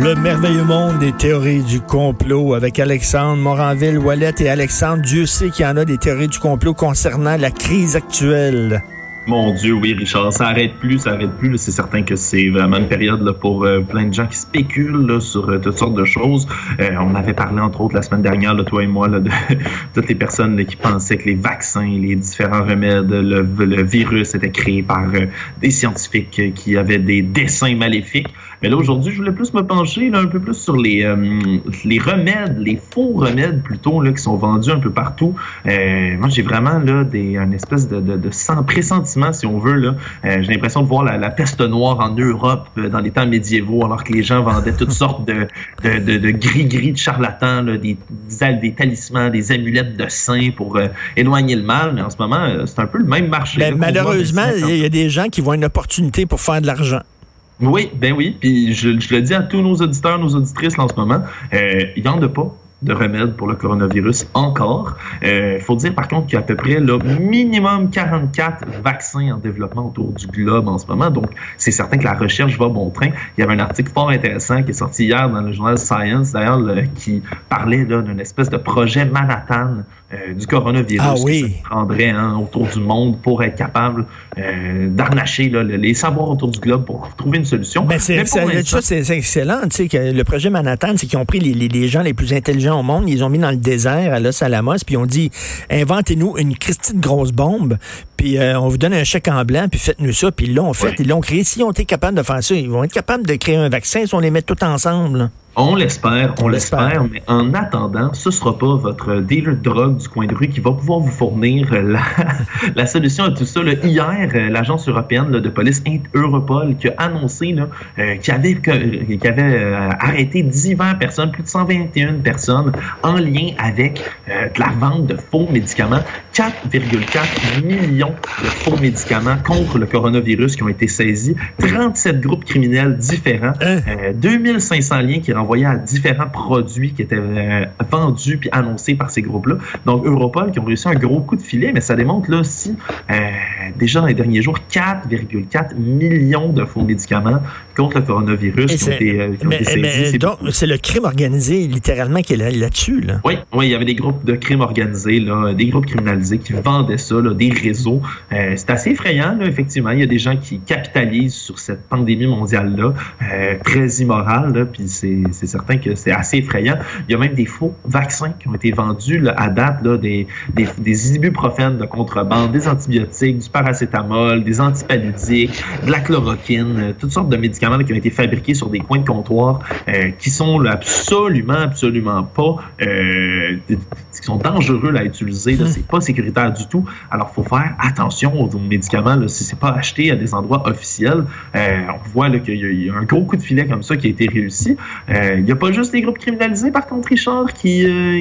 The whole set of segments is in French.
Le merveilleux monde des théories du complot avec Alexandre Moranville, Wallet et Alexandre. Dieu sait qu'il y en a des théories du complot concernant la crise actuelle. Mon Dieu, oui, Richard, ça arrête plus, ça arrête plus. C'est certain que c'est vraiment une période pour euh, plein de gens qui spéculent sur euh, toutes sortes de choses. Euh, on avait parlé, entre autres, la semaine dernière, toi et moi, de toutes les personnes qui pensaient que les vaccins, les différents remèdes, le, le virus était créé par des scientifiques qui avaient des dessins maléfiques. Mais là, aujourd'hui, je voulais plus me pencher là, un peu plus sur les, les remèdes, les faux remèdes plutôt, là, qui sont vendus un peu partout. moi, j'ai vraiment là, des, une espèce de, de, de sans pressentiment si on veut. Là. Euh, j'ai l'impression de voir la, la, peste noire en Europe euh, dans les temps médiévaux, alors que les gens vendaient toutes sortes de, de, de, de gris-gris de charlatans, là, des, des, talismans, des amulettes de saints pour euh, éloigner le mal. Mais en ce moment, euh, c'est un peu le même marché. Ben, malheureusement, il y a des gens qui voient une opportunité pour faire de l'argent. Oui, ben oui. Puis je, le dis à tous nos auditeurs, nos auditrices en ce moment, il n'y en a pas de remède pour le coronavirus encore. Il euh, faut dire par contre qu'il y a à peu près là, minimum 44 vaccins en développement autour du globe en ce moment. Donc, c'est certain que la recherche va bon train. Il y avait un article fort intéressant qui est sorti hier dans le journal Science, d'ailleurs, qui parlait d'une espèce de projet Manhattan euh, du coronavirus ah, oui. qui se prendrait hein, autour du monde pour être capable euh, d'arnacher les savoirs autour du globe pour trouver une solution. Ben, Mais c'est excellent. Que le projet Manhattan, c'est qu'ils ont pris les gens les plus intelligents au monde, ils ont mis dans le désert à Los Alamos, puis ils ont dit inventez-nous une Christine grosse bombe, puis euh, on vous donne un chèque en blanc, puis faites-nous ça, puis ils l'ont fait, ils l'ont créé. S'ils ont été capables de faire ça, ils vont être capables de créer un vaccin si on les met tout ensemble. On l'espère, on, l'espère, mais en attendant, ce sera pas votre dealer de drogue du coin de rue qui va pouvoir vous fournir la, la solution à tout ça. Là, hier, euh, l'agence européenne là, de police Europol qui a annoncé là, euh, qu'il avait, que, qu avait euh, arrêté diverses personnes, plus de 121 personnes, en lien avec euh, la vente de faux médicaments. 4,4 millions de faux médicaments contre le coronavirus qui ont été saisis. 37 groupes criminels différents. Hein? 2500 liens qui renvoyés à différents produits qui étaient euh, vendus puis annoncés par ces groupes-là. Donc, Europol qui ont réussi un gros coup de filet, mais ça démontre là aussi, euh, déjà dans les derniers jours, 4,4 millions de faux médicaments contre le coronavirus qui ont été, euh, qui ont mais, été saisis. mais, donc, c'est le crime organisé, littéralement, qui est là- là-dessus. Là Oui, oui, il y avait des groupes de crimes organisés, là, des groupes criminalisés qui vendaient ça, là, des réseaux. Euh, c'est assez effrayant, là, effectivement. Il y a des gens qui capitalisent sur cette pandémie mondiale-là, euh, très immorale, puis c'est certain que c'est assez effrayant. Il y a même des faux vaccins qui ont été vendus à date, des, des, des ibuprofènes de contrebande, des antibiotiques, du paracétamol, des antipaludiques, de la chloroquine, euh, toutes sortes de médicaments qui ont été fabriqués sur des coins de comptoir euh, qui sont là, absolument, absolument pas, euh, qui sont dangereux là, à utiliser. Là, c'est pas sécuritaire du tout. Alors, faut faire attention aux médicaments. Là, si c'est pas acheté à des endroits officiels, euh, on voit qu'il y, y a un gros coup de filet comme ça qui a été réussi. Il n'y a pas juste les groupes criminalisés, par contre, Richard, qui,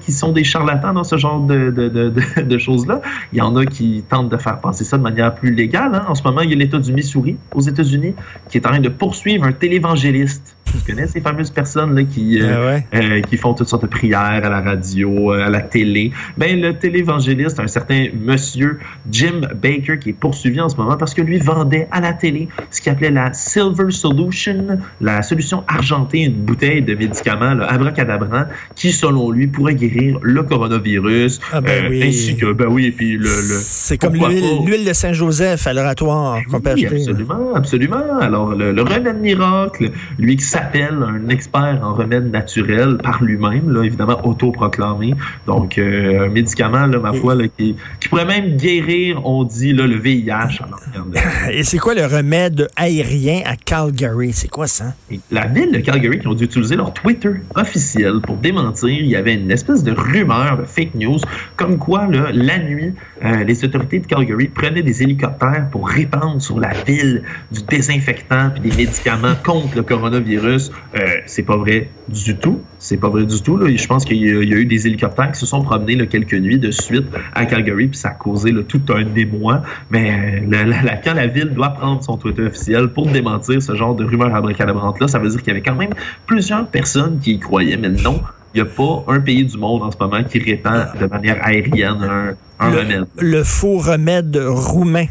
qui sont des charlatans dans ce genre de, de, de, de, de choses-là. Il y en a qui tentent de faire passer ça de manière plus légale. hein. En ce moment, il y a l'État du Missouri, aux États-Unis, qui est en train de poursuivre un télévangéliste. Tu connais ces fameuses personnes là, qui, euh, Ah ouais. euh, qui font toutes sortes de prières à la radio, euh, à la télé? Ben, le télévangéliste, un certain monsieur Jim Baker, qui est poursuivi en ce moment parce que lui vendait à la télé ce qu'il appelait la Silver Solution, la solution argentée, une bouteille de médicaments là, abracadabrant, qui, selon lui, pourrait guérir le coronavirus. Ah ben oui. Ainsi que, ben oui, et puis le... le C'est comme l'huile de Saint-Joseph à l'oratoire qu'on peut acheter. absolument, absolument. Alors, le, le remède miracle, lui qui s'appelle un expert en remèdes naturels par lui-même, là, évidemment autoproclamé. Donc, euh, un médicament, là, ma foi, là, qui, qui, pourrait même guérir, on dit, là, le VIH. Et c'est quoi le remède aérien à Calgary? C'est quoi ça? la ville de Calgary qui ont dû utiliser leur Twitter officiel pour démentir, il y avait une espèce de rumeur, de fake news, comme quoi, là, la nuit, euh, les autorités de Calgary prenaient des hélicoptères pour répandre sur la ville du désinfectant puis des médicaments contre le coronavirus. Euh, c'est pas vrai du tout. C'est pas vrai du tout. Là. Je pense qu'il y, a eu des hélicoptères qui se sont promenés là, quelques nuits de suite à Calgary, puis ça a causé là, tout un émoi. Mais euh, la, quand la ville doit prendre son Twitter officiel pour démentir ce genre de rumeurs abracadabrantes-là, ça veut dire qu'il y avait quand même plusieurs personnes qui y croyaient. Mais non, il n'y a pas un pays du monde en ce moment qui répand de manière aérienne un, un remède. Le faux remède roumain.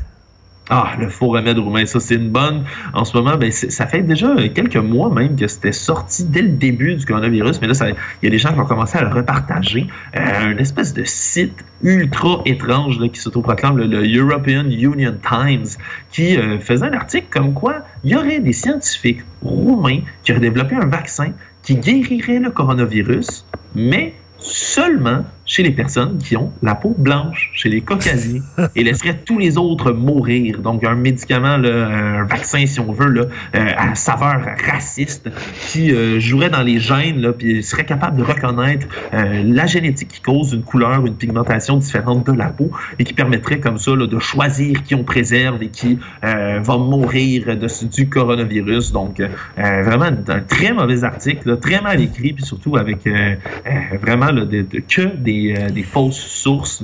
Ah, le faux remède roumain, ça c'est une bonne. En ce moment, ben, ça fait déjà quelques mois même que c'était sorti dès le début du coronavirus, mais là, il y a des gens qui ont commencé à le repartager. Euh, une espèce de site ultra étrange là, qui s'autoproclame le, le, European Union Times, qui euh, faisait un article comme quoi il y aurait des scientifiques roumains qui auraient développé un vaccin qui guérirait le coronavirus, mais seulement chez les personnes qui ont la peau blanche, chez les caucasiens, et laisserait tous les autres mourir. Donc, un médicament, un vaccin, si on veut, là, euh, à saveur raciste, qui euh, jouerait dans les gènes, là, puis serait capable de reconnaître euh, la génétique qui cause une couleur, une pigmentation différente de la peau, et qui permettrait comme ça là, de choisir qui on préserve et qui va mourir de, du coronavirus. Donc, vraiment, un très mauvais article, très mal écrit, puis surtout avec vraiment là, de, que des euh, des, fausses sources.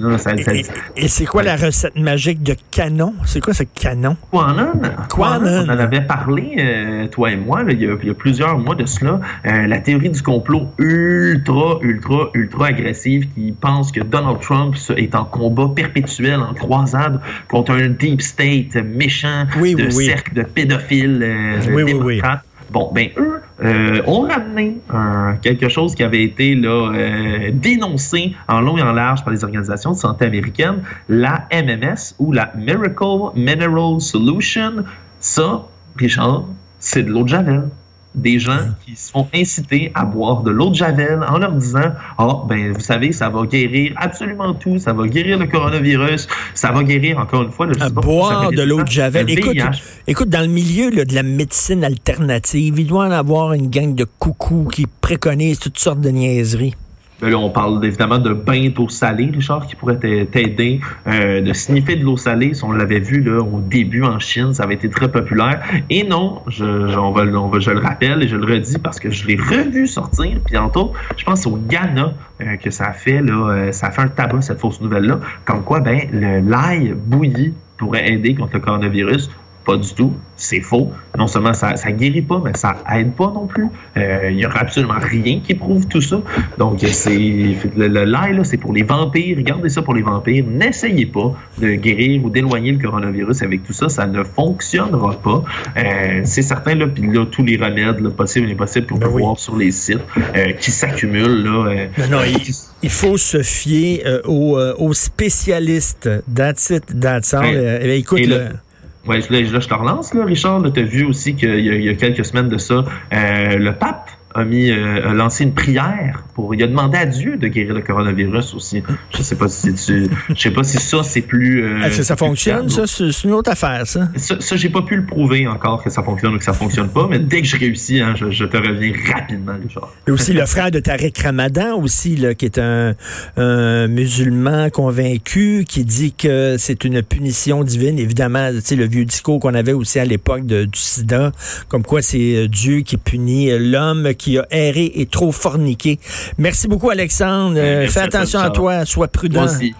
et, c'est quoi la recette magique de canon? C'est quoi ce canon? Quanon. On en avait parlé, euh, toi et moi, il, y a, plusieurs mois de cela. Euh, la théorie du complot ultra, ultra, ultra agressive qui pense que Donald Trump est en combat perpétuel, en croisade contre un deep state méchant de cercle de pédophiles démocrates. Bon, ben eux euh, ont ramené quelque chose qui avait été là, euh, dénoncé en long et en large par les organisations de santé américaines, la MMS ou la Miracle Mineral Solution. Ça, Richard, c'est de l'eau de Javel des gens qui se font inciter à boire de l'eau de Javel en leur disant Ah, oh, ben, vous savez, ça va guérir absolument tout, ça va guérir le coronavirus, ça va guérir, encore une fois, le à boire de l'eau de Javel. Écoute, écoute, dans le milieu de la médecine alternative, il doit en avoir une gang de coucous qui préconisent toutes sortes de niaiseries. Ben là, on parle évidemment de bain d'eau salée, Richard, qui pourrait t'aider. Euh, de sniffer de l'eau salée, si on l'avait vu là, au début en Chine, ça avait été très populaire. Et non, je, on va, on je le rappelle et je le redis parce que je l'ai revu sortir bientôt. Je pense au Ghana euh, que ça fait, là, euh, ça fait un tabac, cette fausse nouvelle-là. Comme quoi, ben, l'ail bouilli pourrait aider contre le coronavirus. Pas du tout. C'est faux. Non seulement ça ne guérit pas, mais ça aide pas non plus. Euh, il n'y aura absolument rien qui prouve tout ça. Donc, c'est le, le là, c'est pour les vampires. Regardez ça pour les vampires. N'essayez pas de guérir ou d'éloigner le coronavirus avec tout ça. Ça ne fonctionnera pas. Euh, c'est certain, là, puis là, tous les remèdes là, possibles et impossibles qu'on ben peut voir sur les sites euh, qui s'accumulent. Là, non, il, faut se fier aux, spécialistes. That's it, that's all. écoute, Ouais, là, je te relance, là, Richard. Tu as vu aussi qu'il y, y, a quelques semaines de ça, euh, le pape a mis euh, a lancé une prière pour il a demandé à Dieu de guérir le coronavirus aussi. Je sais pas si tu je sais pas si ça c'est plus euh, Est-ce que ça fonctionne ça c'est une autre affaire ça. Ça, ça j'ai pas pu le prouver encore que ça fonctionne ou que ça fonctionne pas mais dès que je réussis hein, je, te reviens rapidement Richard. Et aussi le frère de Tariq Ramadan aussi là qui est un, un musulman convaincu qui dit que c'est une punition divine évidemment tu sais le vieux discours qu'on avait aussi à l'époque du sida comme quoi c'est euh, Dieu qui punit l'homme qui qui a erré et trop forniqué. Merci beaucoup, Alexandre. Euh, fais attention à, toi, sois prudent. Moi aussi.